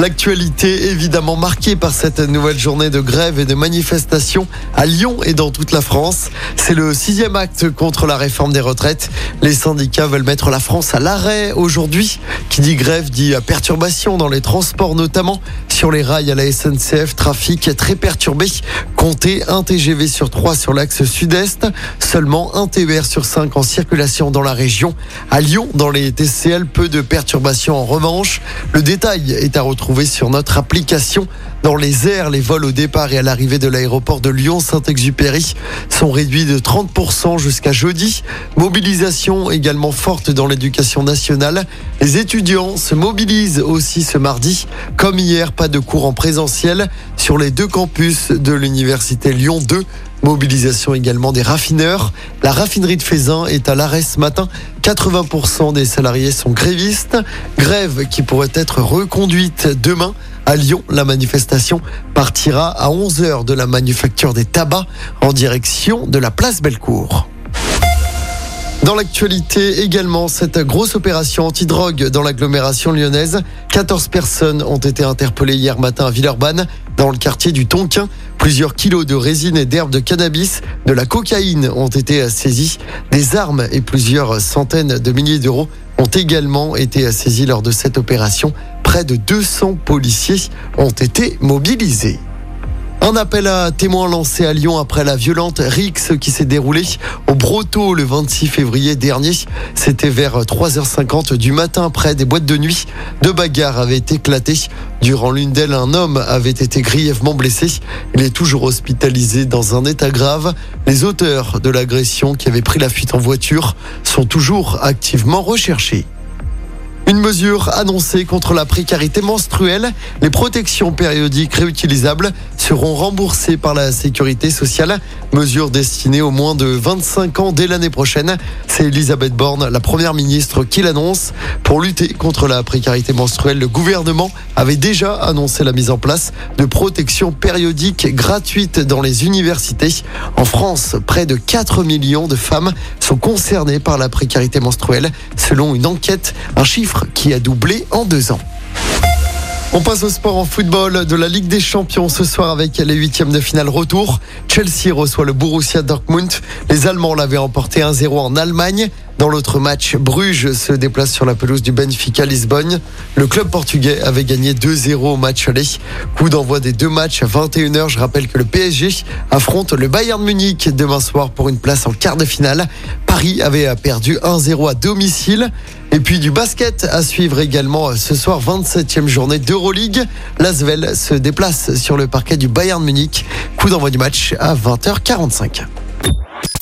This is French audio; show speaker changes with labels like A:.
A: L'actualité évidemment marquée par cette nouvelle journée de grève et de manifestation à Lyon et dans toute la France. C'est le sixième acte contre la réforme des retraites. Les syndicats veulent mettre la France à l'arrêt aujourd'hui. Qui dit grève dit perturbation dans les transports notamment sur les rails à la SNCF. Trafic très perturbé. Comptez un TGV sur trois sur l'axe sud-est. Seulement un TER sur 5 en circulation dans la région. À Lyon, dans les TCL, peu de perturbations en revanche. Le détail est à retrouver sur notre application. Dans les airs, les vols au départ et à l'arrivée de l'aéroport de Lyon-Saint-Exupéry sont réduits de 30% jusqu'à jeudi. Mobilisation également forte dans l'éducation nationale. Les étudiants se mobilisent aussi ce mardi. Comme hier, pas de cours en présentiel sur les deux campus de l'université Lyon 2. Mobilisation également des raffineurs. La raffinerie de Fézin est à l'arrêt ce matin. 80% des salariés sont grévistes. Grève qui pourrait être reconduite demain. À Lyon, la manifestation partira à 11h de la manufacture des tabacs en direction de la place Bellecour. Dans l'actualité également, cette grosse opération anti-drogue dans l'agglomération lyonnaise. 14 personnes ont été interpellées hier matin à Villeurbanne, dans le quartier du Tonquin. Plusieurs kilos de résine et d'herbes de cannabis, de la cocaïne ont été saisis. Des armes et plusieurs centaines de milliers d'euros ont également été saisis lors de cette opération. Près de 200 policiers ont été mobilisés. Un appel à témoins lancé à Lyon après la violente rixe qui s'est déroulée au Broto le 26 février dernier. C'était vers 3h50 du matin près des boîtes de nuit. Deux bagarres avaient éclaté. Durant l'une d'elles, un homme avait été grièvement blessé. Il est toujours hospitalisé dans un état grave. Les auteurs de l'agression qui avaient pris la fuite en voiture sont toujours activement recherchés. Une mesure annoncée contre la précarité menstruelle. Les protections périodiques réutilisables seront remboursées par la sécurité sociale. Mesure destinée aux moins de 25 ans dès l'année prochaine. C'est Elisabeth Borne, la première ministre, qui l'annonce. Pour lutter contre la précarité menstruelle, le gouvernement avait déjà annoncé la mise en place de protections périodiques gratuites dans les universités. En France, près de 4 millions de femmes sont concernées par la précarité menstruelle, selon une enquête, un qui a doublé en deux ans. On passe au sport en football de la Ligue des Champions ce soir avec les huitièmes de finale retour. Chelsea reçoit le Borussia Dortmund. Les Allemands l'avaient emporté 1-0 en Allemagne. Dans l'autre match, Bruges se déplace sur la pelouse du Benfica Lisbonne. Le club portugais avait gagné 2-0 au match aller. Coup d'envoi des deux matchs à 21h. Je rappelle que le PSG affronte le Bayern Munich demain soir pour une place en quart de finale. Paris avait perdu 1-0 à domicile. Et puis du basket à suivre également ce soir, 27e journée d'Euroleague. L'Asvel se déplace sur le parquet du Bayern Munich. Coup d'envoi du match à 20h45.